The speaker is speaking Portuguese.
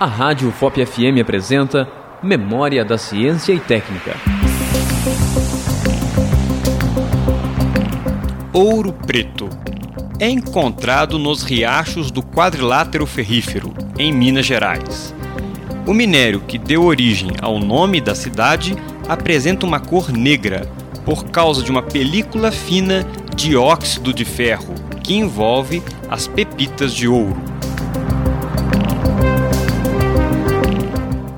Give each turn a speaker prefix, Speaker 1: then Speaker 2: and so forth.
Speaker 1: A Rádio FOP FM apresenta Memória da Ciência e Técnica.
Speaker 2: Ouro preto é encontrado nos riachos do quadrilátero ferrífero, em Minas Gerais. O minério que deu origem ao nome da cidade apresenta uma cor negra por causa de uma película fina de óxido de ferro que envolve as pepitas de ouro.